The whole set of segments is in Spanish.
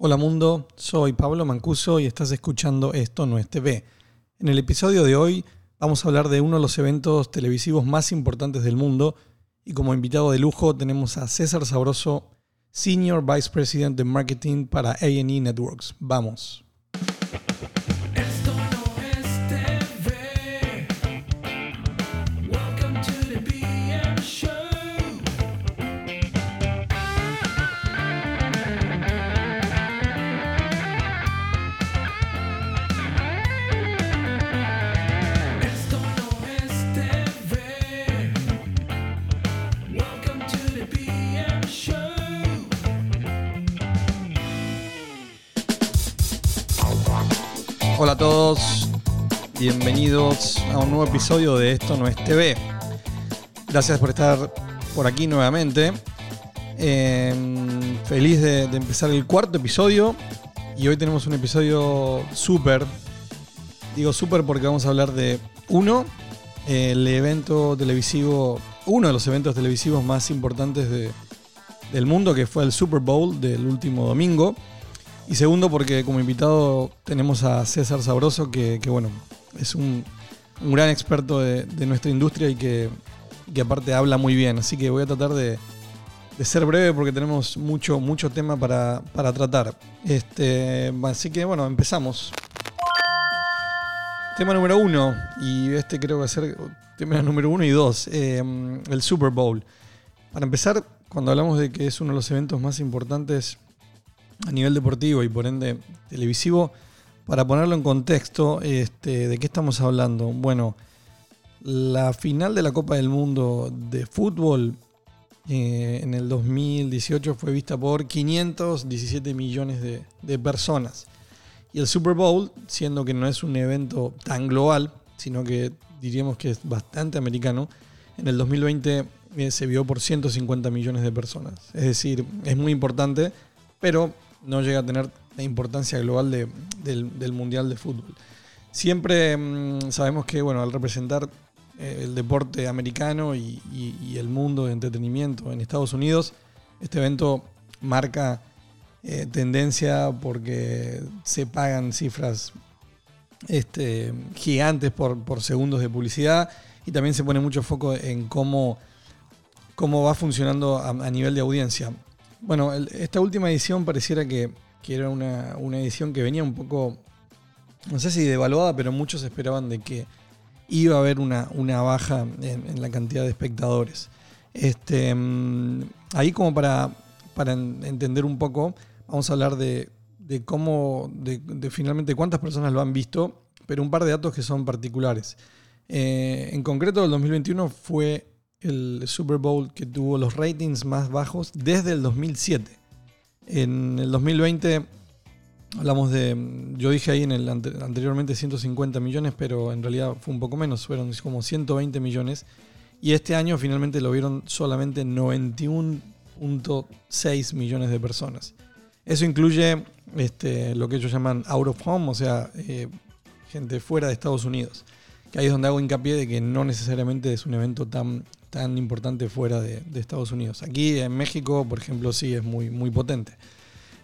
Hola mundo, soy Pablo Mancuso y estás escuchando Esto no es TV. En el episodio de hoy vamos a hablar de uno de los eventos televisivos más importantes del mundo y como invitado de lujo tenemos a César Sabroso, Senior Vice President de Marketing para AE Networks. Vamos. Bienvenidos a un nuevo episodio de Esto no es TV. Gracias por estar por aquí nuevamente. Eh, feliz de, empezar el cuarto episodio y hoy tenemos un episodio súper. Digo súper porque vamos a hablar de uno, el evento televisivo, uno de los eventos televisivos más importantes de- del mundo que fue el Super Bowl del último domingo. Y segundo, porque como invitado tenemos a César Sabroso, que, bueno, es un, un gran experto de, nuestra industria y que, que aparte habla muy bien. Así que voy a tratar de, de ser breve porque tenemos mucho, mucho tema para, para tratar. Este, así que bueno, empezamos. Tema número uno, y este creo que va a ser tema número uno y dos, eh, el Super Bowl. Para empezar, cuando hablamos de que es uno de los eventos más importantes a nivel deportivo y por ende televisivo, para ponerlo en contexto, este, ¿de qué estamos hablando? Bueno, la final de la Copa del Mundo de fútbol eh, en el 2018 fue vista por 517 millones de, personas. Y el Super Bowl, siendo que no es un evento tan global, sino que diríamos que es bastante americano, en el 2020 eh, se vio por 150 millones de personas. Es decir, es muy importante, pero no llega a tener la importancia global de- del, Mundial de Fútbol. Siempre mm, sabemos que, bueno, al representar eh, el deporte americano y, y- el mundo de entretenimiento en Estados Unidos, este evento marca eh, tendencia porque se pagan cifras este, gigantes por, por segundos de publicidad y también se pone mucho foco en cómo, cómo va funcionando a nivel de audiencia. Bueno, esta última edición pareciera que, que era una, una edición que venía un poco, no sé si devaluada, pero muchos esperaban de que iba a haber una, una baja en, la cantidad de espectadores. Este, mm, ahí como para, para en- entender un poco, vamos a hablar de, de cómo, de, de finalmente cuántas personas lo han visto, pero un par de datos que son particulares. Eh, en concreto, el 2021 fue el Super Bowl que tuvo los ratings más bajos desde el 2007. En el 2020 hablamos de, yo dije ahí en el ante- anteriormente 150 millones, pero en realidad fue un poco menos, fueron como 120 millones. Y este año finalmente lo vieron solamente 91.6 millones de personas. Eso incluye este, lo que ellos llaman out of home, o sea, eh, gente fuera de Estados Unidos. Que ahí es donde hago hincapié de que no necesariamente es un evento tan, tan importante fuera de, Estados Unidos. Aquí en México, por ejemplo, sí es muy, muy potente.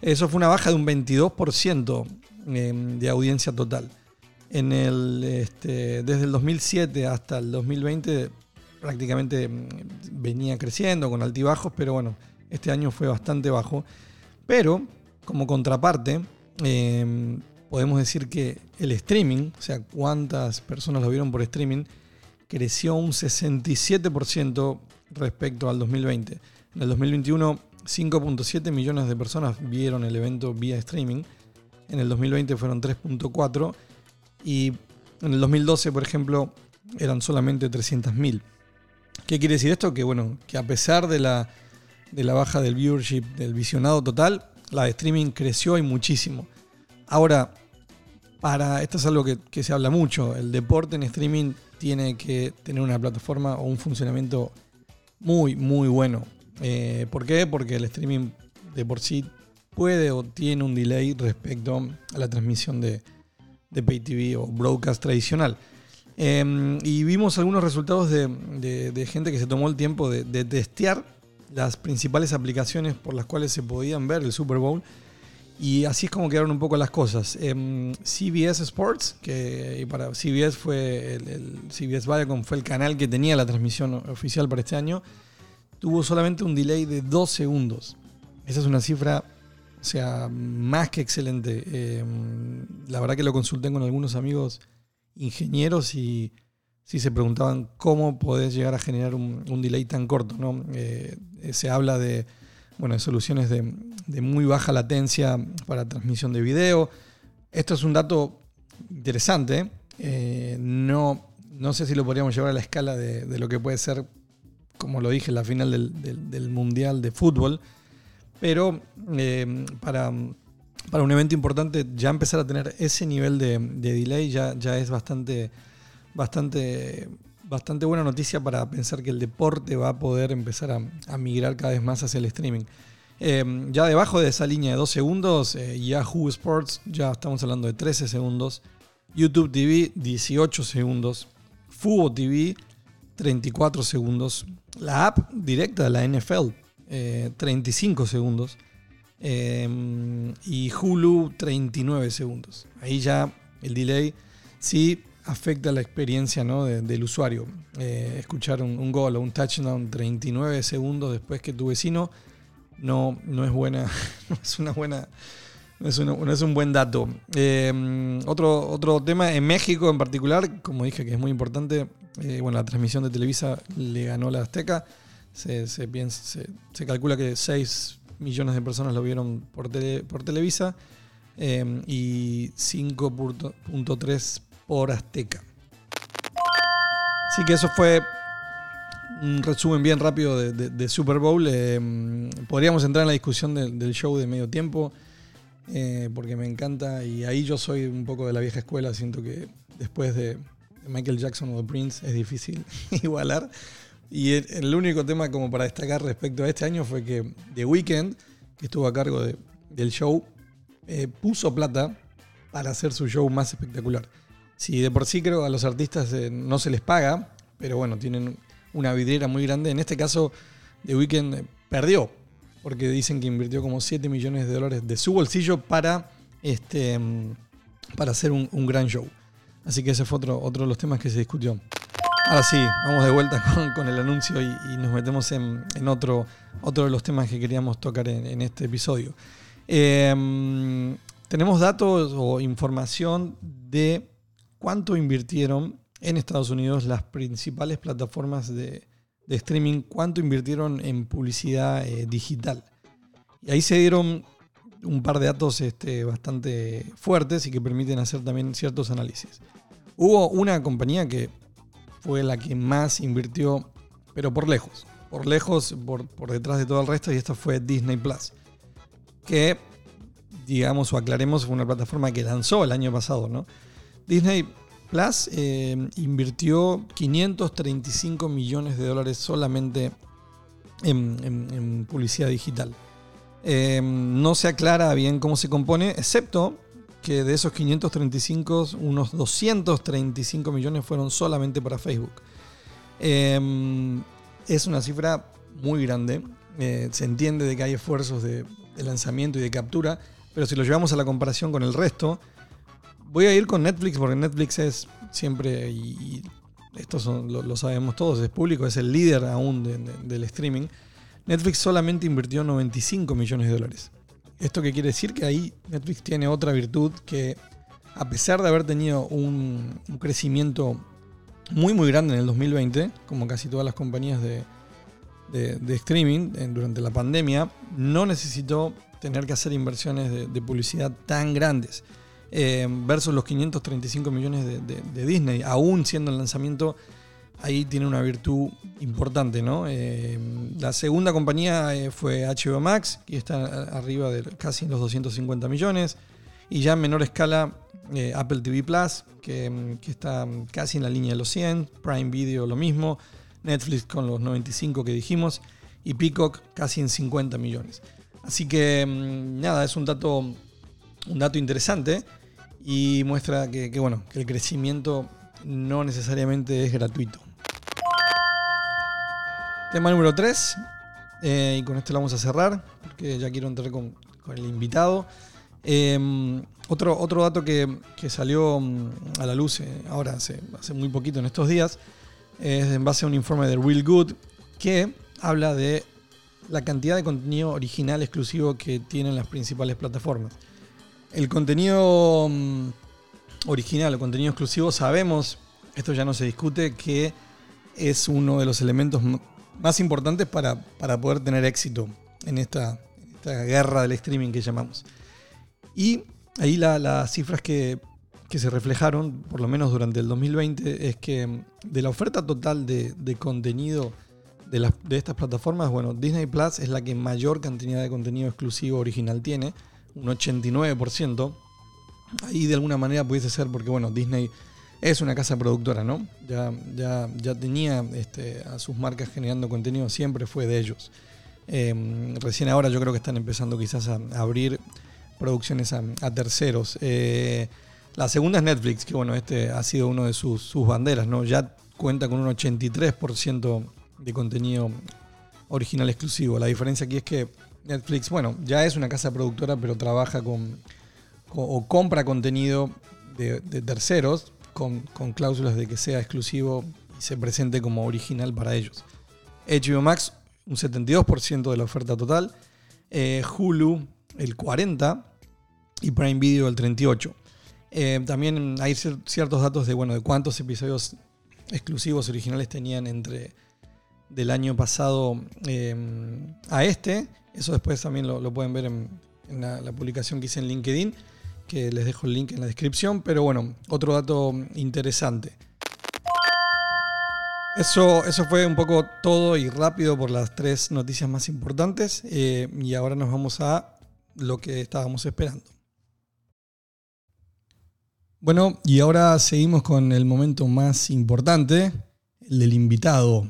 Eso fue una baja de un 22% eh, de audiencia total. En el, este, desde el 2007 hasta el 2020 prácticamente mm, venía creciendo con altibajos, pero bueno, este año fue bastante bajo. Pero como contraparte, eh, podemos decir que el streaming, o sea, cuántas personas lo vieron por streaming, creció un 67% respecto al 2020. En el 2021, 5.7 millones de personas vieron el evento vía streaming. En el 2020 fueron 3.4 y en el 2012, por ejemplo, eran solamente 300.000. ¿Qué quiere decir esto? Que bueno, que a pesar de la, de la baja del viewership, del visionado total, la de streaming creció y muchísimo. Ahora, para esto es algo que, que se habla mucho. El deporte en streaming tiene que tener una plataforma o un funcionamiento muy, muy bueno. Eh, ¿Por qué? Porque el streaming de por sí puede o tiene un delay respecto a la transmisión de, de pay TV o broadcast tradicional. Eh, y vimos algunos resultados de, de- de gente que se tomó el tiempo de, de testear las principales aplicaciones por las cuales se podían ver el Super Bowl. Y así es como quedaron un poco las cosas. Em, CBS Sports, que para CBS fue el, el CBS Viacom fue el canal que tenía la transmisión oficial para este año, tuvo solamente un delay de dos segundos. Esa es una cifra, o sea, más que excelente. Em, la verdad que lo consulté con algunos amigos ingenieros y sí se preguntaban cómo podés llegar a generar un, un delay tan corto. ¿no? Eh, se habla de, bueno, de soluciones de, de muy baja latencia para transmisión de video. Esto es un dato interesante. eh, no, no sé si lo podríamos llevar a la escala de, de lo que puede ser, como lo dije, la final del, del- Mundial de Fútbol. Pero eh, para, para un evento importante, ya empezar a tener ese nivel de, de delay ya, ya es bastante, bastante, bastante buena noticia para pensar que el deporte va a poder empezar a, migrar cada vez más hacia el streaming. Eh, ya debajo de esa línea de 2 segundos, eh, Yahoo Sports, ya estamos hablando de 13 segundos. YouTube TV, 18 segundos. Fubo TV, 34 segundos. La app directa de la NFL, eh, 35 segundos. Eh, y Hulu, 39 segundos. Ahí ya el delay sí afecta la experiencia ¿no? de- del usuario. Eh, escuchar un, gol o un touchdown 39 segundos después que tu vecino no, no es buena, no es una buena, no es, una- no es un buen dato. Eh, otro, otro tema, en México en particular, como dije que es muy importante, eh, bueno, la transmisión de Televisa le ganó la Azteca. Se, se piensa- se- se calcula que 6 millones de personas lo vieron por, tele- por Televisa eh, y 5.3 por Azteca. Así que eso fue un resumen bien rápido de, Super Bowl. Eh, podríamos entrar en la discusión del- show de medio tiempo, eh, porque me encanta y ahí yo soy un poco de la vieja escuela. Siento que después de Michael Jackson o de Prince es difícil igualar. Y el, único tema como para destacar respecto a este año fue que The Weeknd, que estuvo a cargo de- del show, eh, puso plata para hacer su show más espectacular. Si de por sí creo a los artistas eh, no se les paga, pero bueno, tienen una vidriera muy grande. En este caso, The Weeknd eh, perdió, porque dicen que invirtió como 7 millones de dólares de su bolsillo para, este, mm, para hacer un, gran show. Así que ese fue otro, otro de los temas que se discutió. Ahora sí, vamos de vuelta con, el anuncio y, nos metemos en, otro, otro de los temas que queríamos tocar en, este episodio. Eh, tenemos datos o información de cuánto invirtieron en Estados Unidos las principales plataformas de, streaming, cuánto invirtieron en publicidad eh, digital. Y ahí se dieron un par de datos este, bastante fuertes y que permiten hacer también ciertos análisis. Hubo una compañía que fue la que más invirtió, pero por lejos, por lejos, por, por detrás de todo el resto, y esta fue Disney Plus, que, digamos o aclaremos, fue una plataforma que lanzó el año pasado, ¿no? Disney Plus eh, invirtió 535 millones de dólares solamente en, publicidad digital. Eh, no se aclara bien cómo se compone, excepto que de esos 535, unos 235 millones fueron solamente para Facebook. Eh, es una cifra muy grande. Eh, se entiende de que hay esfuerzos de lanzamiento y de captura, pero si lo llevamos a la comparación con el resto, voy a ir con Netflix porque Netflix es siempre, y, esto lo, sabemos todos, es público, es el líder aún de- de- del streaming. Netflix solamente invirtió 95 millones de dólares. ¿Esto qué quiere decir? Que ahí Netflix tiene otra virtud que, a pesar de haber tenido un, crecimiento muy muy grande en el 2020, como casi todas las compañías de, de- streaming en- durante la pandemia, no necesitó tener que hacer inversiones de publicidad tan grandes. Eh, versus los 535 millones de, Disney, aún siendo el lanzamiento, ahí tiene una virtud importante, ¿no? Eh, la segunda compañía eh, fue HBO Max, que está arriba de casi los 250 millones. Y ya en menor escala, eh, Apple TV Plus, que, está casi en la línea de los 100. Prime Video lo mismo. Netflix con los 95 que dijimos. Y Peacock casi en 50 millones. Así que mm, nada, es un dato, un dato interesante. Y muestra que, bueno, que el crecimiento no necesariamente es gratuito. Tema número 3. y con esto lo vamos a cerrar, porque ya quiero entrar con, el invitado. Eh, otro, otro dato que, que salió mm, a la luz eh, ahora hace, hace muy poquito en estos días es en base a un informe de Real Good que habla de la cantidad de contenido original exclusivo que tienen las principales plataformas. El contenido mm, original o contenido exclusivo sabemos, esto ya no se discute, que es uno de los elementos más importantes para, para poder tener éxito en esta, esta guerra del streaming que llamamos. Y ahí la- las cifras que, que se reflejaron, por lo menos durante el 2020, es que mm, de la oferta total de, de contenido de, las- de estas plataformas, bueno, Disney Plus es la que mayor cantidad de contenido exclusivo original tiene, un 89%. Ahí de alguna manera pudiese ser porque, bueno, Disney es una casa productora, ¿no? Ya, ya, ya tenía este, a sus marcas generando contenido, siempre fue de ellos. Eh, recién ahora yo creo que están empezando quizás a, abrir producciones a, a terceros. Eh, la segunda es Netflix, que bueno, este ha sido uno de sus, sus banderas, ¿no? Ya cuenta con un 83% de contenido original exclusivo. La diferencia aquí es que Netflix, bueno, ya es una casa productora, pero trabaja con, o compra contenido de, terceros con, cláusulas de que sea exclusivo y se presente como original para ellos. HBO Max, un 72% de la oferta total. Eh, Hulu, el 40%. Y Prime Video, el 38%. Eh, también hay cier- ciertos datos de, bueno, de cuántos episodios exclusivos originales tenían entre del año pasado eh, a este. Eso después también lo, lo pueden ver en, la publicación que hice en LinkedIn, que les dejo el link en la descripción. Pero bueno, otro dato interesante. Eso, eso fue un poco todo y rápido por las tres noticias más importantes. eh, y ahora nos vamos a lo que estábamos esperando. Bueno, y ahora seguimos con el momento más importante, el del invitado.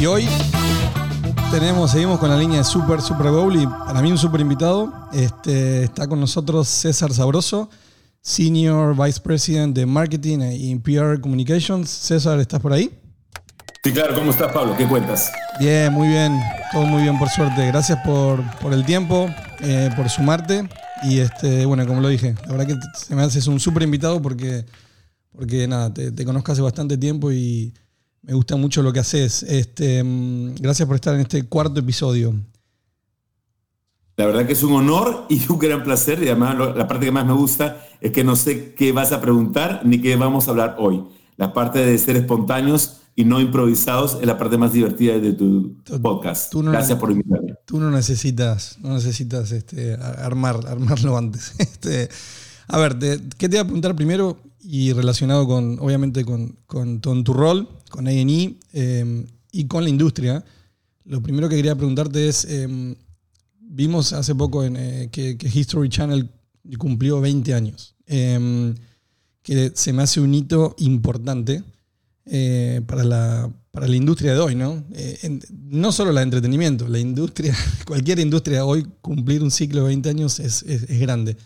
Y hoy tenemos, seguimos con la línea de Super Super Bowl y para mí un super invitado. Este, está con nosotros César Sabroso, Senior Vice President de Marketing y PR Communications. César, ¿estás por ahí? Sí, claro. ¿Cómo estás, Pablo? ¿Qué cuentas? Bien, muy bien, todo muy bien por suerte. Gracias por, por el tiempo, eh, por sumarte. Y este, bueno, como lo dije, la verdad que se me haces un súper invitado porque, porque nada, te, te conozco hace bastante tiempo y me gusta mucho lo que haces. Este, mm, gracias por estar en este cuarto episodio. La verdad que es un honor y un gran placer. Y además la parte que más me gusta es que no sé qué vas a preguntar ni qué vamos a hablar hoy. La parte de ser espontáneos y no improvisados es la parte más divertida de tu Tú- podcast. tú no- Gracias por invitarme. Tú no necesitas, no necesitas este, armar, armarlo antes. Este, a ver, te- ¿qué te voy a preguntar primero? Y relacionado con, obviamente, con, con, tu rol, con A&E eh, y con la industria. Lo primero que quería preguntarte es, eh, vimos hace poco en, eh, que, History Channel cumplió 20 años, eh, que se me hace un hito importante eh, para, la, para la industria de hoy, ¿no? Eh, en- no solo la entretenimiento, la industria, cualquier industria hoy cumplir un ciclo de 20 años es- es grande.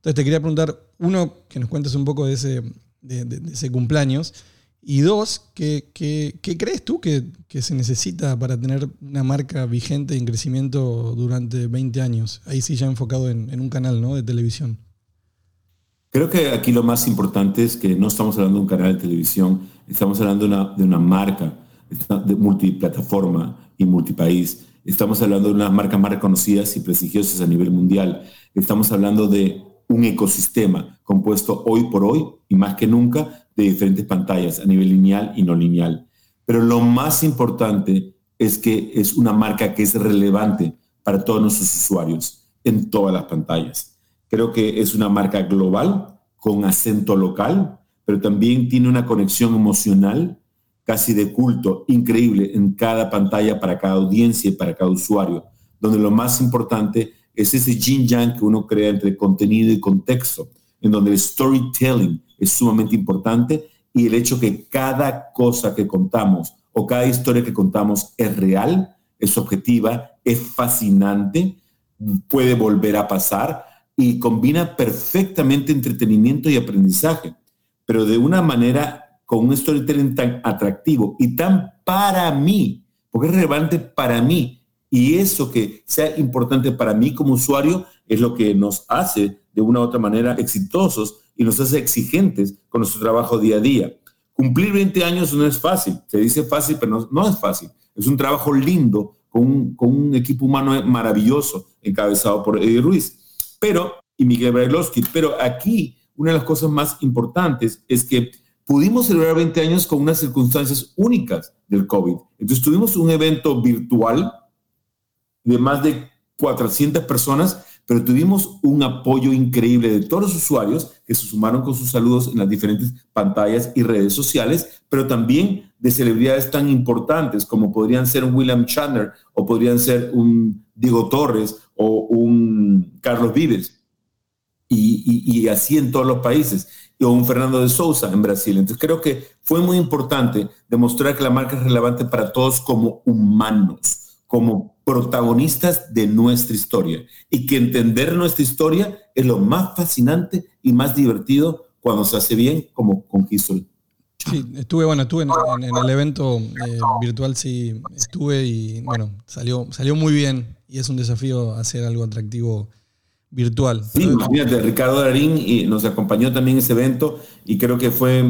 Entonces te quería preguntar, uno, que nos cuentes un poco de ese, de, ese cumpleaños, y dos, ¿qué, qué- crees tú que, que se necesita para tener una marca vigente en crecimiento durante 20 años? Ahí sí ya enfocado en, en un canal ¿no? de televisión. Creo que aquí lo más importante es que no estamos hablando de un canal de televisión, estamos hablando de una, de una marca de multiplataforma y multipaís. Estamos hablando de unas marcas más reconocidas y prestigiosas a nivel mundial. Estamos hablando de un ecosistema compuesto hoy por hoy y más que nunca de diferentes pantallas a nivel lineal y no lineal. Pero lo más importante es que es una marca que es relevante para todos nuestros usuarios en todas las pantallas. Creo que es una marca global con acento local, pero también tiene una conexión emocional casi de culto increíble en cada pantalla para cada audiencia y para cada usuario, donde lo más importante es ese yin yang que uno crea entre contenido y contexto, en donde el storytelling es sumamente importante y el hecho que cada cosa que contamos o cada historia que contamos es real, es objetiva, es fascinante, puede volver a pasar y combina perfectamente entretenimiento y aprendizaje, pero de una manera con un storytelling tan atractivo y tan para mí, porque es relevante para mí. Y eso que sea importante para mí como usuario es lo que nos hace de una u otra manera exitosos y nos hace exigentes con nuestro trabajo día a día. Cumplir 20 años no es fácil, se dice fácil, pero no, no es fácil. Es un trabajo lindo con un, con un equipo humano maravilloso encabezado por Eddie Ruiz. Pero, y Miguel Brailovsky, pero aquí una de las cosas más importantes es que pudimos celebrar 20 años con unas circunstancias únicas del COVID. Entonces tuvimos un evento virtual de más de 400 personas, pero tuvimos un apoyo increíble de todos los usuarios que se sumaron con sus saludos en las diferentes pantallas y redes sociales, pero también de celebridades tan importantes como podrían ser un William Shatner o podrían ser un Diego Torres o un Carlos Vives. Y, y, y así en todos los países o un Fernando de Souza en Brasil. Entonces creo que fue muy importante demostrar que la marca es relevante para todos como humanos, como protagonistas de nuestra historia y que entender nuestra historia es lo más fascinante y más divertido cuando se hace bien como con History. Sí, estuve, bueno, estuve en, en- en el evento eh, virtual, sí, estuve y bueno, salió, salió muy bien y es un desafío hacer algo atractivo virtual. Sí, imagínate, Ricardo Darín y nos acompañó también en ese evento y creo que fue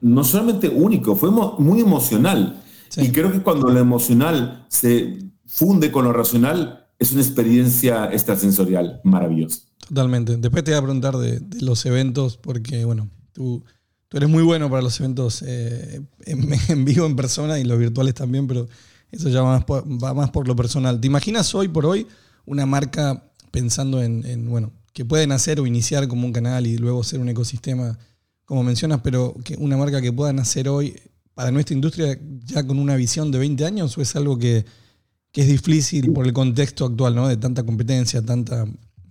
no solamente único, fue muy emocional. Sí. Y creo que cuando lo emocional se funde con lo racional, es una experiencia extrasensorial maravillosa. Totalmente. Después te voy a preguntar de, de los eventos, porque bueno, tú, tú eres muy bueno para los eventos eh, en, en vivo, en persona y los virtuales también, pero eso ya va más, por, va más por lo personal. ¿Te imaginas hoy por hoy una marca pensando en, en, bueno, que pueden hacer o iniciar como un canal y luego ser un ecosistema, como mencionas, pero que una marca que puedan hacer hoy para nuestra industria ya con una visión de 20 años o es algo que, que es difícil por el contexto actual, ¿no? De tanta competencia, tanta,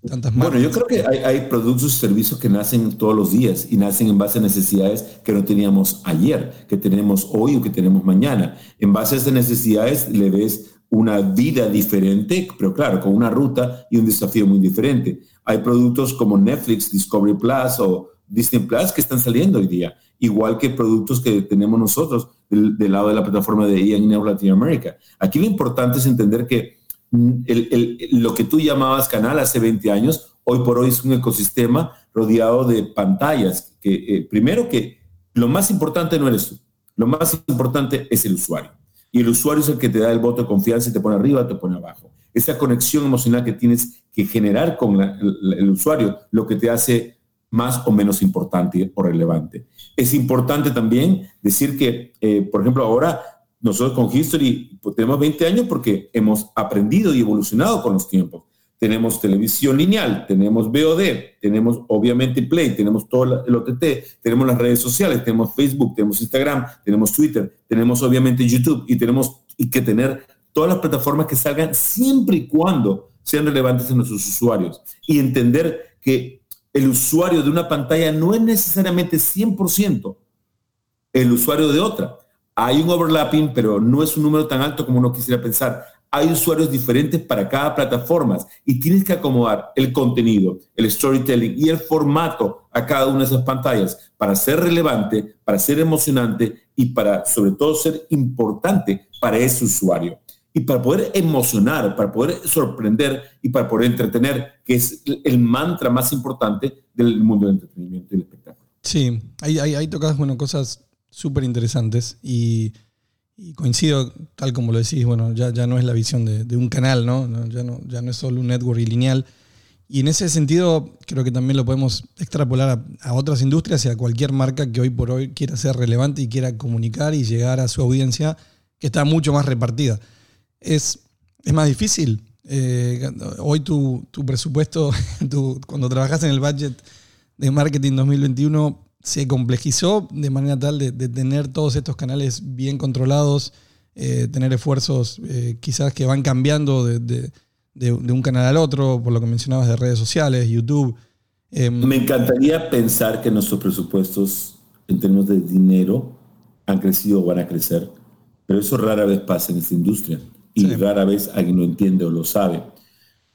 tantas marcas. Bueno, yo creo que hay, hay productos y servicios que nacen todos los días y nacen en base a necesidades que no teníamos ayer, que tenemos hoy o que tenemos mañana. En base a esas necesidades le ves una vida diferente, pero claro, con una ruta y un desafío muy diferente. Hay productos como Netflix, Discovery Plus o Disney Plus que están saliendo hoy día, igual que productos que tenemos nosotros del, lado de la plataforma de EA Neo Latinoamérica. Aquí lo importante es entender que mm, lo que tú llamabas canal hace 20 años, hoy por hoy es un ecosistema rodeado de pantallas. Que, eh, primero que lo más importante no eres tú, lo más importante es el usuario. Y el usuario es el que te da el voto de confianza y te pone arriba, te pone abajo. Esa conexión emocional que tienes que generar con el, el usuario, lo que te hace más o menos importante o relevante. Es importante también decir que, eh, por ejemplo, ahora nosotros con History pues, tenemos 20 años porque hemos aprendido y evolucionado con los tiempos. Tenemos televisión lineal, tenemos VOD, tenemos obviamente Play, tenemos todo el OTT, tenemos las redes sociales, tenemos Facebook, tenemos Instagram, tenemos Twitter, tenemos obviamente YouTube y tenemos y que tener todas las plataformas que salgan siempre y cuando sean relevantes en nuestros usuarios y entender que el usuario de una pantalla no es necesariamente 100% el usuario de otra. Hay un overlapping, pero no es un número tan alto como uno quisiera pensar. Hay usuarios diferentes para cada plataforma y tienes que acomodar el contenido, el storytelling y el formato a cada una de esas pantallas para ser relevante, para ser emocionante y para, sobre todo, ser importante para ese usuario. Y para poder emocionar, para poder sorprender y para poder entretener, que es el mantra más importante del mundo del entretenimiento y del espectáculo. Sí, ahí, ahí, ahí tocas bueno, cosas súper interesantes y, y coincido, tal como lo decís, bueno, ya, ya no es la visión de, de un canal, ¿no? No, ya, no, ya no es solo un network y lineal. Y en ese sentido, creo que también lo podemos extrapolar a, a otras industrias y a cualquier marca que hoy por hoy quiera ser relevante y quiera comunicar y llegar a su audiencia que está mucho más repartida. Es, es más difícil. Eh, hoy tu, tu presupuesto, cuando trabajas en el budget de marketing 2021, se complejizó de manera tal de, tener todos estos canales bien controlados, eh, tener esfuerzos eh, quizás que van cambiando de, de- de- de un canal al otro, por lo que mencionabas de redes sociales, YouTube. Em, Me encantaría pensar que nuestros presupuestos en términos de dinero han crecido o van a crecer, pero eso rara vez pasa en esta industria y Sí. rara vez alguien lo entiende o lo sabe.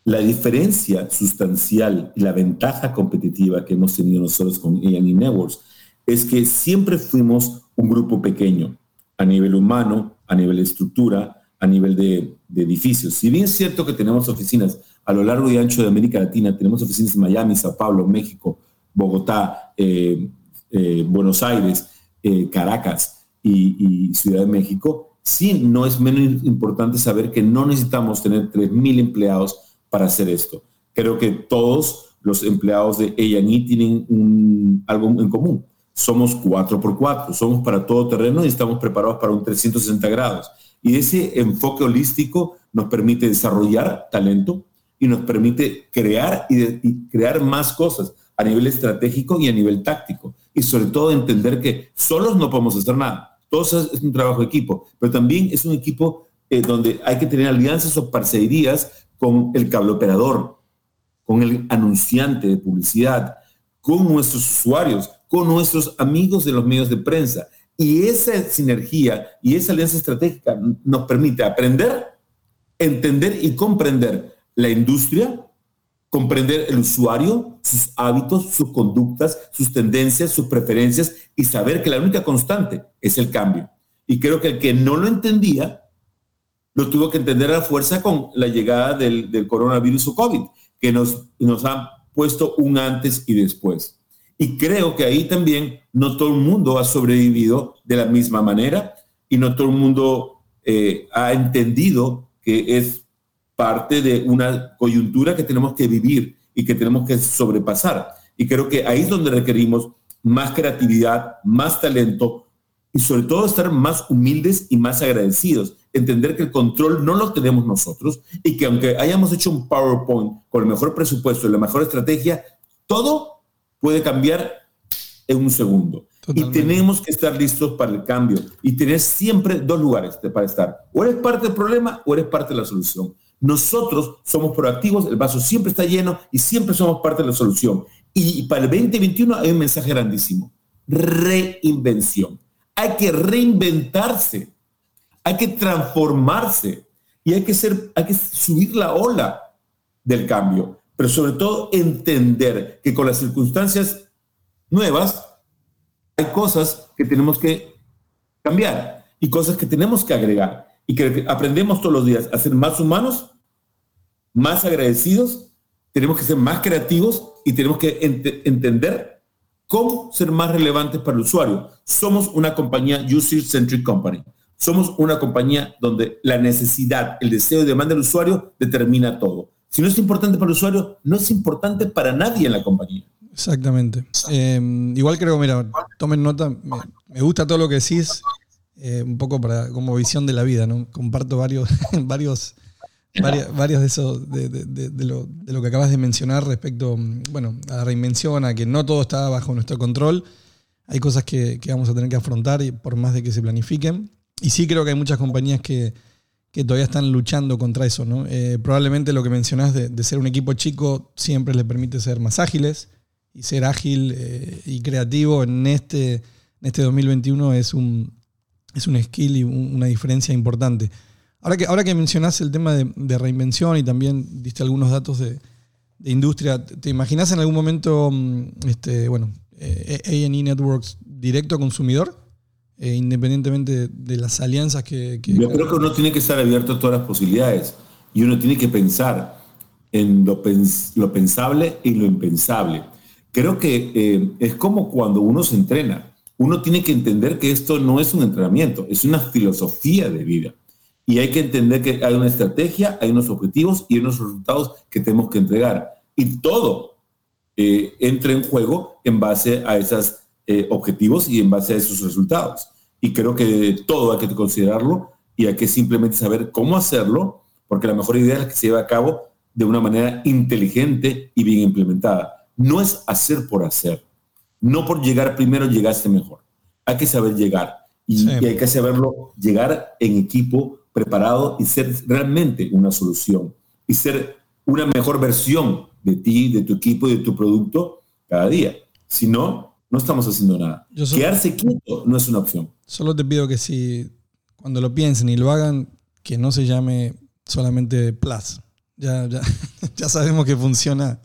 La diferencia sustancial y la ventaja competitiva que hemos tenido nosotros con A&E Networks es que siempre fuimos un grupo pequeño a nivel humano, a nivel de estructura, a nivel de, de edificios. Si bien es cierto que tenemos oficinas a lo largo y ancho de América Latina, tenemos oficinas en Miami, Sao Paulo, México, Bogotá, eh, eh, Buenos Aires, eh, Caracas y, y Ciudad de México, sí no es menos importante saber que no necesitamos tener 3.000 empleados para hacer esto. Creo que todos los empleados de A&E tienen algo en común. Somos 4x4, somos para todo terreno y estamos preparados para un 360 grados. Y ese enfoque holístico nos permite desarrollar talento y nos permite crear y crear más cosas a nivel estratégico y a nivel táctico. Y sobre todo entender que solos no podemos hacer nada. Eso es un trabajo de equipo, pero también es un equipo eh, donde hay que tener alianzas o parcerías con el cable operador, con el anunciante de publicidad, con nuestros usuarios, con nuestros amigos de los medios de prensa. Y esa sinergia y esa alianza estratégica nos permite aprender, entender y comprender la industria, comprender el usuario, sus hábitos, sus conductas, sus tendencias, sus preferencias y saber que la única constante es el cambio. Y creo que el que no lo entendía, lo tuvo que entender a la fuerza con la llegada del, coronavirus o COVID, que nos, nos ha puesto un antes y después. Y creo que ahí también no todo el mundo ha sobrevivido de la misma manera y no todo el mundo eh, ha entendido que es parte de una coyuntura que tenemos que vivir y que tenemos que sobrepasar. Y creo que ahí es donde requerimos más creatividad, más talento y sobre todo estar más humildes y más agradecidos. Entender que el control no lo tenemos nosotros y que aunque hayamos hecho un PowerPoint con el mejor presupuesto y la mejor estrategia, todo puede cambiar en un segundo. Totalmente. Y tenemos que estar listos para el cambio y tener siempre dos lugares para estar. O eres parte del problema o eres parte de la solución. Nosotros somos proactivos, el vaso siempre está lleno y siempre somos parte de la solución. Y para el 2021 hay un mensaje grandísimo. Reinvención. Hay que reinventarse. Hay que transformarse. Y hay que, ser, hay que subir la ola del cambio. Pero sobre todo entender que con las circunstancias nuevas hay cosas que tenemos que cambiar y cosas que tenemos que agregar y que aprendemos todos los días a ser más humanos, más agradecidos, tenemos que ser más creativos y tenemos que ent- entender cómo ser más relevantes para el usuario. Somos una compañía user-centric company. Somos una compañía donde la necesidad, el deseo y demanda del usuario determina todo. Si no es importante para el usuario, no es importante para nadie en la compañía. Exactamente. Eh, igual creo, mira, tomen nota, me, me gusta todo lo que decís, eh, un poco para como visión de la vida, ¿no? Comparto varios, varios, varias- varios de esos, de, de- de- lo, de lo que acabas de mencionar respecto, mm, bueno, a la reinvención, a que no todo está bajo nuestro control. Hay cosas que, que vamos a tener que afrontar y por más de que se planifiquen. Y sí creo que hay muchas compañías que, que todavía están luchando contra eso, ¿no? Eh, probablemente lo que mencionás de, de ser un equipo chico siempre les permite ser más ágiles y ser ágil eh, y creativo en este, en este 2021 es un, es un skill y un- una diferencia importante. Ahora que, ahora que mencionás el tema de, reinvención y también diste algunos datos de, industria, ¿te imaginas en algún momento, mm, este, bueno, eh, A&E Networks directo a consumidor? Eh, independientemente de, las alianzas que... que- Yo creo que uno tiene que estar abierto a todas las posibilidades y uno tiene que pensar en lo, pens- lo pensable y lo impensable. Creo que eh, es como cuando uno se entrena. Uno tiene que entender que esto no es un entrenamiento, es una filosofía de vida. Y hay que entender que hay una estrategia, hay unos objetivos y unos resultados que tenemos que entregar. Y todo eh, entra en juego en base a esos objetivos y en base a esos resultados. Y creo que todo hay que considerarlo y hay que simplemente saber cómo hacerlo, porque la mejor idea es que se lleva a cabo de una manera inteligente y bien implementada. No es hacer por hacer. No por llegar primero llegaste mejor. Hay que saber llegar y, Sí. y hay que saberlo llegar en equipo preparado y ser realmente una solución y ser una mejor versión de ti, de tu equipo y de tu producto cada día. Si no, no estamos haciendo nada. Yo Quedarse quieto no es una opción. Solo te pido que si cuando lo piensen y lo hagan, que no se llame solamente Plus. Ya, ya, ya sabemos que funciona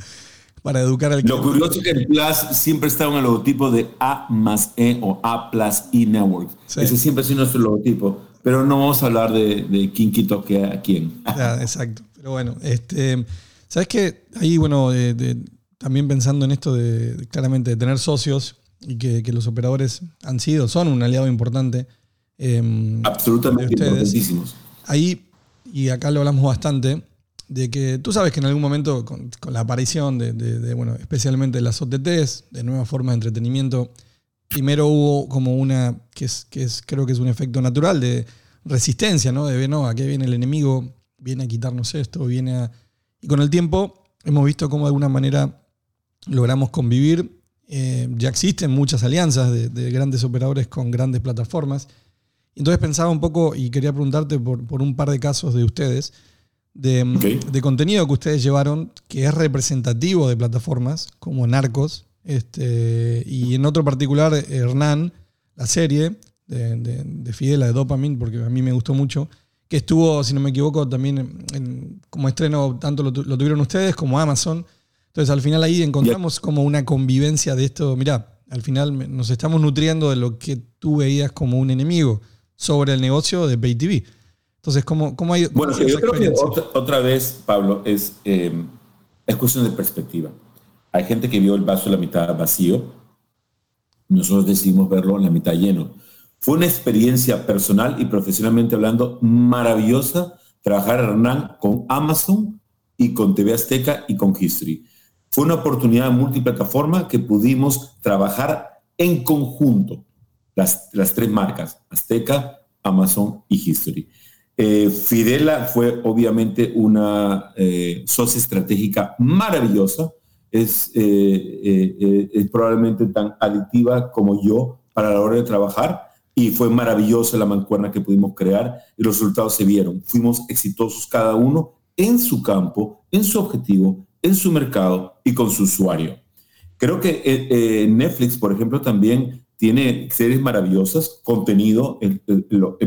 para educar al Lo curioso es que en Plus siempre está un logotipo de A más E o A plus E Network. Sí. Ese siempre ha sido nuestro logotipo. Pero no vamos a hablar de, de quién quitó que a quién. Ya, exacto. Pero bueno, este, ¿sabes qué? Ahí, bueno, de- de- también pensando en esto de, claramente de tener socios y que, que los operadores han sido, son un aliado importante. em, Absolutamente importantísimos. ahí, y acá lo hablamos bastante, de que tú sabes que en algún momento, con, la aparición de, de- bueno, especialmente las OTTs, de nuevas formas de entretenimiento, primero hubo como una, que es, que es, creo que es un efecto natural de resistencia, ¿no? De no, aquí viene el enemigo, viene a quitarnos esto, viene a... Y con el tiempo hemos visto cómo de alguna manera logramos convivir. Eh, ya existen muchas alianzas de, de grandes operadores con grandes plataformas. Entonces pensaba un poco y quería preguntarte por, por un par de casos de ustedes, de, Ok. de contenido que ustedes llevaron que es representativo de plataformas como Narcos, este, y en otro particular Hernán, la serie de, de, de Fidela, de Dopamine, porque a mí me gustó mucho, que estuvo, si no me equivoco, también en- en- como estreno, tanto lo, tu- lo tuvieron ustedes como Amazon. Entonces al final ahí encontramos como una convivencia de esto, mirá, al final nos estamos nutriendo de lo que tú veías como un enemigo sobre el negocio de Pay TV. Entonces, ¿cómo, cómo ha ido Bueno, yo creo que otra, otra vez, Pablo, es, eh, es cuestión de perspectiva. Hay gente que vio el vaso a la mitad vacío. Nosotros decidimos verlo en la mitad lleno. Fue una experiencia personal y profesionalmente hablando maravillosa trabajar Hernán con Amazon y con TV Azteca y con History. Fue una oportunidad multiplataforma que pudimos trabajar en conjunto, las, las tres marcas, Azteca, Amazon y History. Eh, Fidela fue obviamente una eh, estratégica maravillosa, es, eh, eh, eh, es probablemente tan adictiva como yo para la hora de trabajar y fue maravillosa la mancuerna que pudimos crear y los resultados se vieron. Fuimos exitosos cada uno en su campo, en su objetivo, en su mercado y con su usuario. Creo que Netflix, por ejemplo, también tiene series maravillosas, contenido, el,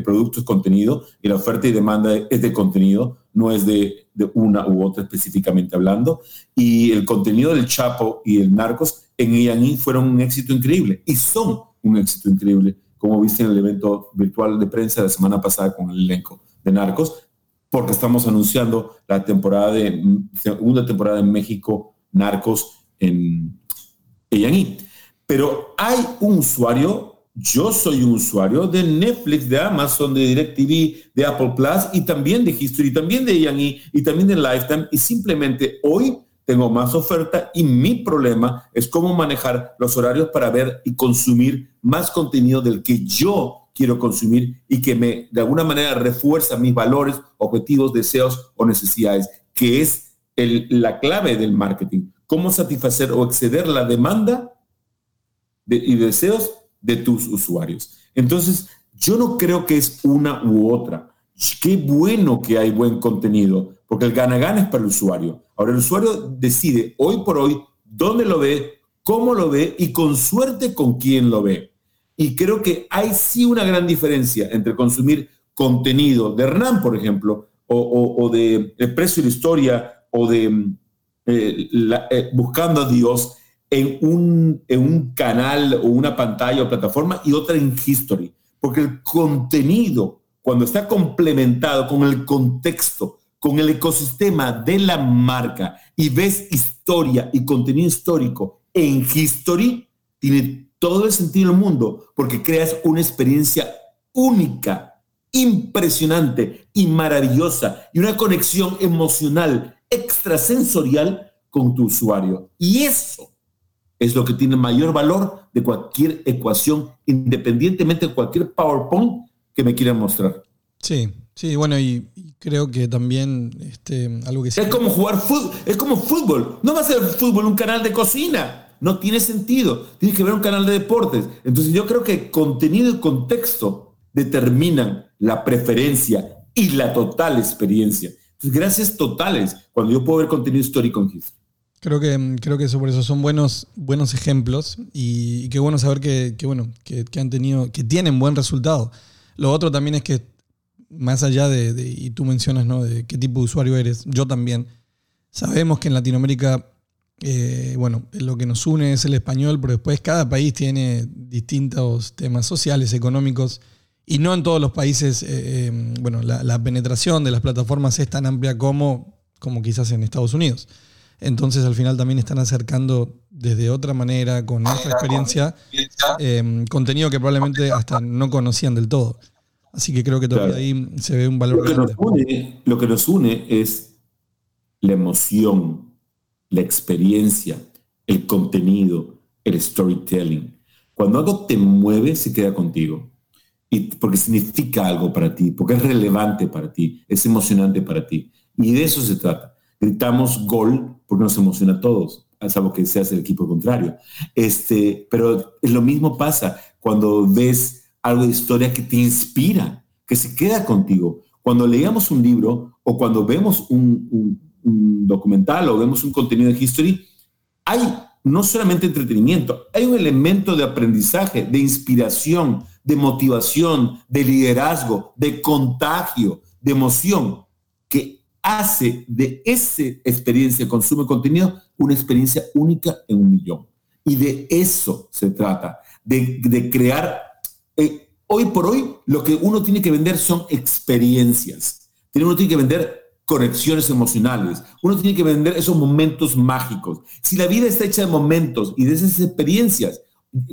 producto es contenido y la oferta y demanda es de contenido, no es de, de una u otra específicamente hablando. Y el contenido del Chapo y el Narcos en E&E fueron un éxito increíble y son un éxito increíble, como viste en el evento virtual de prensa la semana pasada con el elenco de Narcos, porque estamos anunciando la temporada de segunda temporada en México, Narcos en A&E. Pero hay un usuario, yo soy un usuario de Netflix, de Amazon, de DirecTV, de Apple Plus y también de History, también de A&E y también de Lifetime y simplemente hoy tengo más oferta y mi problema es cómo manejar los horarios para ver y consumir más contenido del que yo quiero consumir y que me de alguna manera refuerza mis valores, objetivos, deseos o necesidades, que es el- la clave del marketing. Cómo satisfacer o exceder la demanda y deseos de tus usuarios. Entonces, yo no creo que es una u otra. Qué bueno que hay buen contenido, porque el gana-gana es para el usuario. Ahora, el usuario decide hoy por hoy dónde lo ve, cómo lo ve y con suerte con quién lo ve. Y creo que hay sí una gran diferencia entre consumir contenido de Hernán, por ejemplo, o, o- o de El precio y la historia, o de mm, eh, eh, Buscando a Dios en un, en un canal o una pantalla o plataforma y otra en History. Porque el contenido, cuando está complementado con el contexto, con el ecosistema de la marca y ves historia y contenido histórico en History, tiene todo el sentido del mundo porque creas una experiencia única, impresionante y maravillosa y una conexión emocional extrasensorial con tu usuario. Y eso es lo que tiene mayor valor de cualquier ecuación, independientemente de cualquier PowerPoint que me quieran mostrar. Sí, sí, bueno, y, y creo que también este, algo que. Es como jugar fútbol, es como fútbol. No va a ser fútbol un canal de cocina. No tiene sentido. Tienes que ver un canal de deportes. Entonces yo creo que contenido y contexto determinan la preferencia y la total experiencia. Entonces, gracias totales cuando yo puedo ver contenido histórico en History. Creo que, creo que eso por eso son buenos, buenos ejemplos y, qué bueno saber que, bueno, que, han tenido, que tienen buen resultado. Lo otro también es que, más allá de, de- y tú mencionas, ¿no? De qué tipo de usuario eres, yo también, sabemos que en Latinoamérica eh, bueno, lo que nos une es el español, pero después cada país tiene distintos temas sociales, económicos, y no en todos los países, eh, eh, bueno, la, la penetración de las plataformas es tan amplia como, como quizás en Estados Unidos. Entonces al final también están acercando desde otra manera, con nuestra experiencia, eh, contenido que probablemente hasta no conocían del todo. Así que creo que todavía Claro. ahí se ve un valor Lo que, nos une, lo que nos une es la emoción, la experiencia, el contenido, el storytelling. Cuando algo te mueve, se queda contigo. Y porque significa algo para ti, porque es relevante para ti, es emocionante para ti. Y de eso se trata. Gritamos gol porque nos emociona a todos, salvo que seas el equipo contrario. Este, pero lo mismo pasa cuando ves algo de historia que te inspira, que se queda contigo. Cuando leíamos un libro o cuando vemos un, un- documental o vemos un contenido de history, hay no solamente entretenimiento, hay un elemento de aprendizaje, de inspiración, de motivación, de liderazgo, de contagio, de emoción, hace de esa experiencia consumo de contenido una experiencia única en un millón. Y de eso se trata, de, de crear... eh, hoy por hoy lo que uno tiene que vender son experiencias. Uno tiene que vender conexiones emocionales. Uno tiene que vender esos momentos mágicos. Si la vida está hecha de momentos y de esas experiencias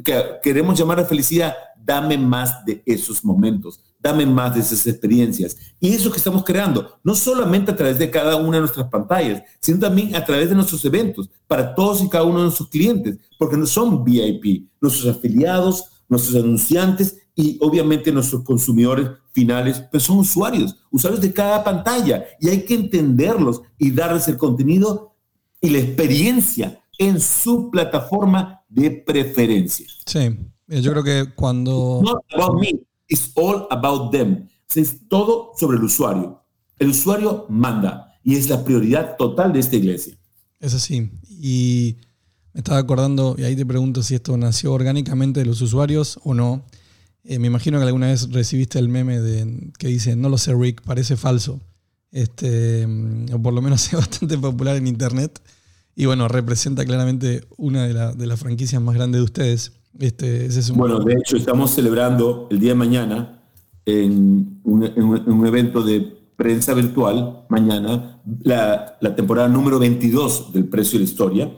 que queremos llamar a felicidad, dame más de esos momentos, dame más de esas experiencias. Y eso que estamos creando, no solamente a través de cada una de nuestras pantallas, sino también a través de nuestros eventos, para todos y cada uno de nuestros clientes, porque no son VIP, nuestros afiliados, nuestros anunciantes y obviamente nuestros consumidores finales, pues son usuarios, usuarios de cada pantalla y hay que entenderlos y darles el contenido y la experiencia en su plataforma de preferencia. Sí, eh, yo creo que cuando... Not about me, it's all about them. Es todo sobre el usuario. El usuario manda y es la prioridad total de esta iglesia. Es así. Y me estaba acordando, y ahí te pregunto si esto nació orgánicamente de los usuarios o no. Eh, me imagino que alguna vez recibiste el meme de, que dice, no lo sé Rick, parece falso. Este, mm, o por lo menos es bastante popular en internet. Y bueno, representa claramente una de, la- de las franquicias más grandes de ustedes. Este, ese es un- Bueno, de hecho, estamos celebrando el día de mañana en un, en un- en un evento de prensa virtual, mañana, la, la temporada número 22 del Precio de la Historia,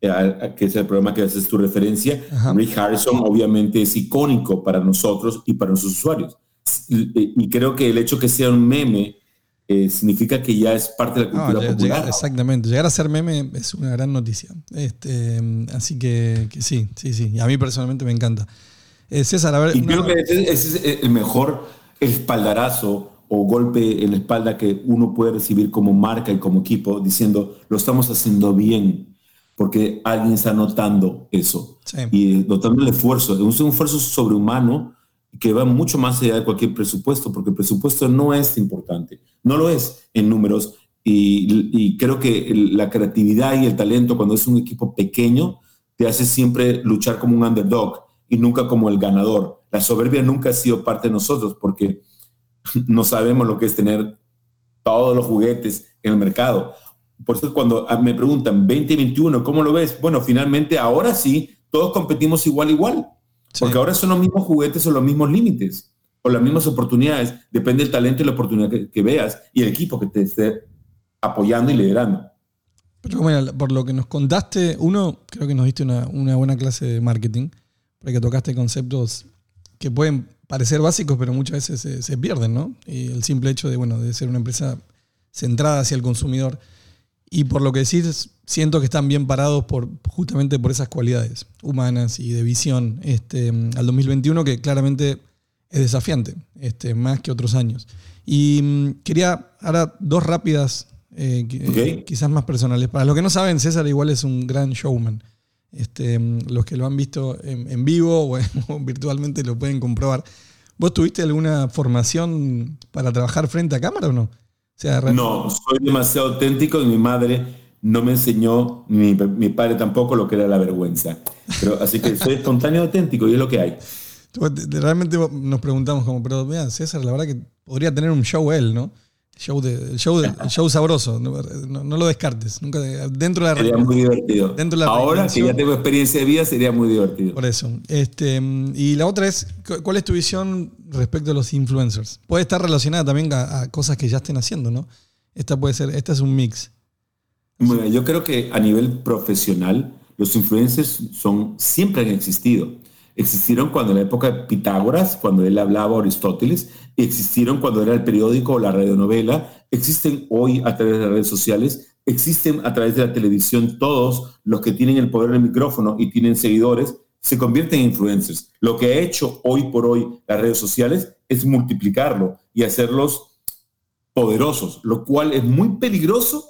eh, que es el programa que haces tu referencia. Ajá. Rick Harrison obviamente es icónico para nosotros y para nuestros usuarios. Y creo que el hecho que sea un meme eh, significa que ya es parte de la No, cultura lleg- popular. llegar- exactamente. Llegar a ser meme es una gran noticia. Este, así que, que sí, sí, sí. A mí personalmente me encanta. Eh, César, a ver. Y creo que ese, ese es el mejor espaldarazo o golpe en la espalda que uno puede recibir como marca y como equipo, diciendo, lo estamos haciendo bien, porque alguien está notando eso. Sí. Y eh, notando el esfuerzo, es un esfuerzo sobrehumano que va mucho más allá de cualquier presupuesto, porque el presupuesto no es importante, no lo es en números. Y, creo que la creatividad y el talento cuando es un equipo pequeño te hace siempre luchar como un underdog y nunca como el ganador. La soberbia nunca ha sido parte de nosotros porque no sabemos lo que es tener todos los juguetes en el mercado. Por eso cuando me preguntan 2021, ¿cómo lo ves? Bueno, finalmente ahora sí, todos competimos igual igual. Sí. Porque ahora son los mismos juguetes o los mismos límites o las mismas oportunidades. Depende del talento y la oportunidad que, que veas y el equipo que te esté apoyando y liderando. Pero bueno, por lo que nos contaste, uno, creo que nos diste una, una buena clase de marketing, porque tocaste conceptos que pueden parecer básicos, pero muchas veces se, se pierden, ¿no? Y el simple hecho de, bueno, de ser una empresa centrada hacia el consumidor. Y por lo que decís, siento que están bien parados por, justamente por esas cualidades humanas y de visión este, al 2021, que claramente es desafiante, este, más que otros años. Y mm, quería ahora dos rápidas, eh, quizás más personales. Para los que no saben, César igual es un gran showman. Este, mm, los que lo han visto en, en vivo o, o virtualmente lo pueden comprobar. ¿Vos tuviste alguna formación para trabajar frente a cámara o no? Sea, No, soy demasiado auténtico y mi madre no me enseñó, ni mi padre tampoco, lo que era la vergüenza. Pero, así que soy espontáneo y auténtico y es lo que hay. Realmente nos preguntamos como, pero vean, César, la verdad que podría tener un show él, ¿no? Show de, el, show de- el show sabroso, no, no- no lo descartes. Nunca de- dentro de la Sería muy divertido. Dentro de la Ahora que ya tengo experiencia de vida, sería muy divertido. Por eso. Este, y la otra es, cu- ¿cuál es tu visión respecto a los influencers? Puede estar relacionada también a, a cosas que ya estén haciendo, ¿no? Esta puede ser, esta es un mix. Bueno, yo creo que a nivel profesional, los influencers son, siempre han existido. Existieron cuando en la época de Pitágoras, cuando él hablaba a Aristóteles, existieron cuando era el periódico o la radionovela, existen hoy a través de las redes sociales, existen a través de la televisión, todos los que tienen el poder del micrófono y tienen seguidores, se convierten en influencers. Lo que ha hecho hoy por hoy las redes sociales es multiplicarlo y hacerlos poderosos, lo cual es muy peligroso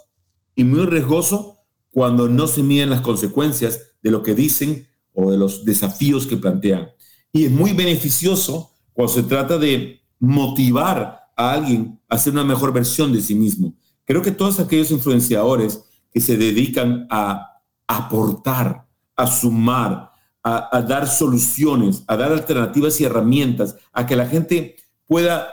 y muy riesgoso cuando no se miden las consecuencias de lo que dicen o de los desafíos que plantean. Y es muy beneficioso cuando se trata de motivar a alguien a ser una mejor versión de sí mismo. Creo que todos aquellos influenciadores que se dedican a aportar, a sumar, a, a dar soluciones, a dar alternativas y herramientas, a que la gente pueda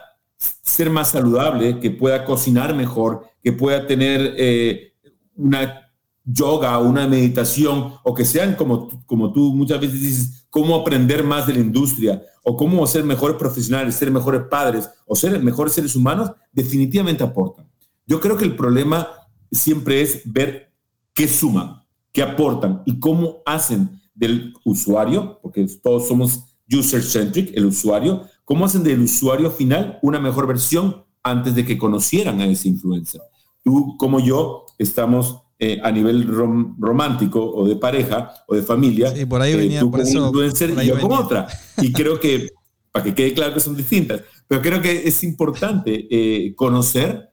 ser más saludable, que pueda cocinar mejor, que pueda tener eh, una yoga, una meditación, o que sean como, como tú muchas veces dices, cómo aprender más de la industria, o cómo ser mejores profesionales, ser mejores padres, o ser mejores seres humanos, definitivamente aportan. Yo creo que el problema siempre es ver qué suman, qué aportan y cómo hacen del usuario, porque todos somos user-centric, el usuario, cómo hacen del usuario final una mejor versión antes de que conocieran a ese influencer. Tú como yo estamos eh, a nivel rom- romántico o de pareja o de familia, Sí, por ahí eh, venía, tú por como eso- influencer por y yo como venía. otra. Y creo que, para que quede claro que son distintas, pero creo que es importante eh, conocer,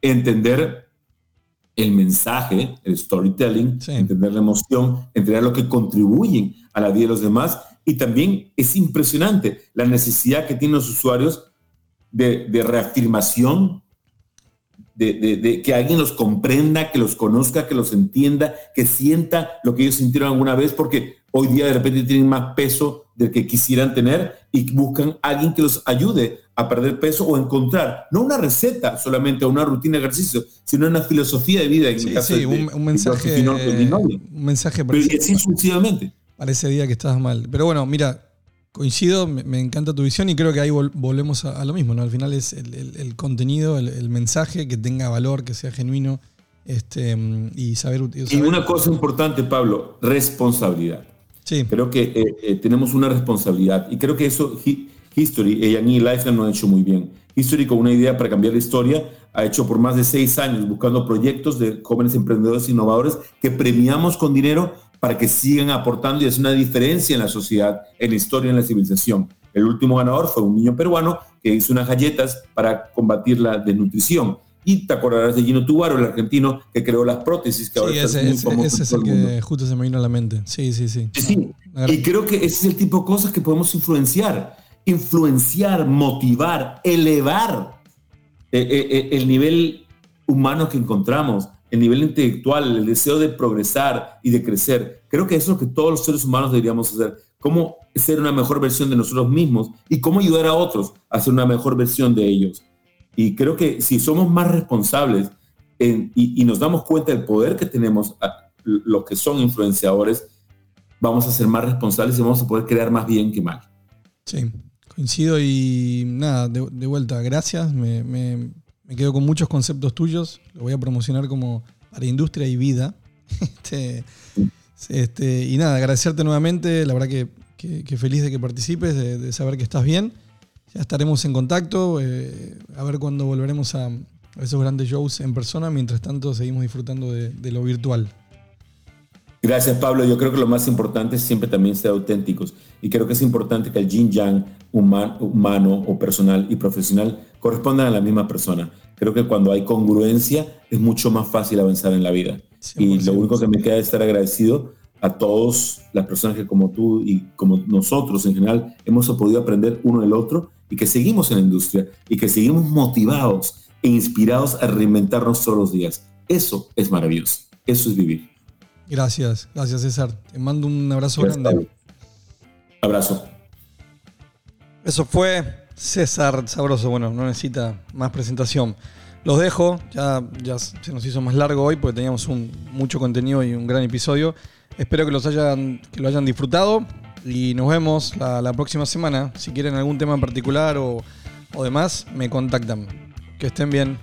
entender el mensaje, el storytelling, Sí. entender la emoción, entender lo que contribuyen a la vida de los demás. Y también es impresionante la necesidad que tienen los usuarios de, de reafirmación, de, de- de que alguien los comprenda, que los conozca, que los entienda, que sienta lo que ellos sintieron alguna vez, porque hoy día de repente tienen más peso del que quisieran tener y buscan a alguien que los ayude a perder peso o encontrar, no una receta solamente o una rutina de ejercicio, sino una filosofía de vida. En el Sí, caso sí, de- un, de un mensaje, novia. un mensaje Pero y para, así sucesivamente. para ese día que estabas mal. Pero bueno, mira, coincido, me, encanta tu visión y creo que ahí vol- volvemos a, a lo mismo, ¿no? Al final es el, el- el contenido, el, el mensaje que tenga valor, que sea genuino este, y saber... ut- Y saber- una cosa importante, Pablo, responsabilidad. Sí, Creo que eh, eh, tenemos una responsabilidad y creo que eso Hi- History, ella y Lifeline lo han hecho muy bien. History con una idea para cambiar la historia ha hecho por más de seis años buscando proyectos de jóvenes emprendedores innovadores que premiamos con dinero para que sigan aportando y hacer una diferencia en la sociedad, en la historia, en la civilización. El último ganador fue un niño peruano que hizo unas galletas para combatir la desnutrición. Y te acordarás de Gino Tubaro, el argentino, que creó las prótesis que sí, ahora ese, muy ese- ese es todo el el mundo. que justo se me vino a la mente. Sí, sí, sí. Sí, Y creo que ese es el tipo de cosas que podemos influenciar. Influenciar, motivar, elevar eh, eh, eh, el nivel humano que encontramos, el nivel intelectual, el deseo de progresar y de crecer. Creo que eso es lo que todos los seres humanos deberíamos hacer. Cómo ser una mejor versión de nosotros mismos y cómo ayudar a otros a ser una mejor versión de ellos. Y creo que si somos más responsables y, nos damos cuenta del poder que tenemos a- los que son influenciadores, vamos a ser más responsables y vamos a poder crear más bien que mal. Sí, coincido y nada, de, vuelta, gracias. Me- me quedo con muchos conceptos tuyos. Lo voy a promocionar como para industria y vida. Este, este, y nada, agradecerte nuevamente. La verdad que, que- feliz de que participes, de, saber que estás bien. Ya estaremos en contacto, eh, a ver cuándo volveremos a, esos grandes shows en persona. Mientras tanto, seguimos disfrutando de, lo virtual. Gracias, Pablo. Yo creo que lo más importante es siempre también ser auténticos. Y creo que es importante que el yin yang huma- humano o personal y profesional correspondan a la misma persona. Creo que cuando hay congruencia es mucho más fácil avanzar en la vida. Y 100%. lo único que me queda es estar agradecido a todas las personas que como tú y como nosotros en general hemos podido aprender uno del otro y que seguimos en la industria y que seguimos motivados e inspirados a reinventarnos todos los días. Eso es maravilloso. Eso es vivir. Gracias, gracias César. Te mando un abrazo Gracias, grande. Abrazo. Eso fue César Sabroso. Bueno, no necesita más presentación. Los dejo, ya, ya se nos hizo más largo hoy porque teníamos un, mucho contenido y un gran episodio. Espero que, los hayan, que lo hayan disfrutado y nos vemos la, próxima semana. Si quieren algún tema en particular o demás, me contactan. Que estén bien.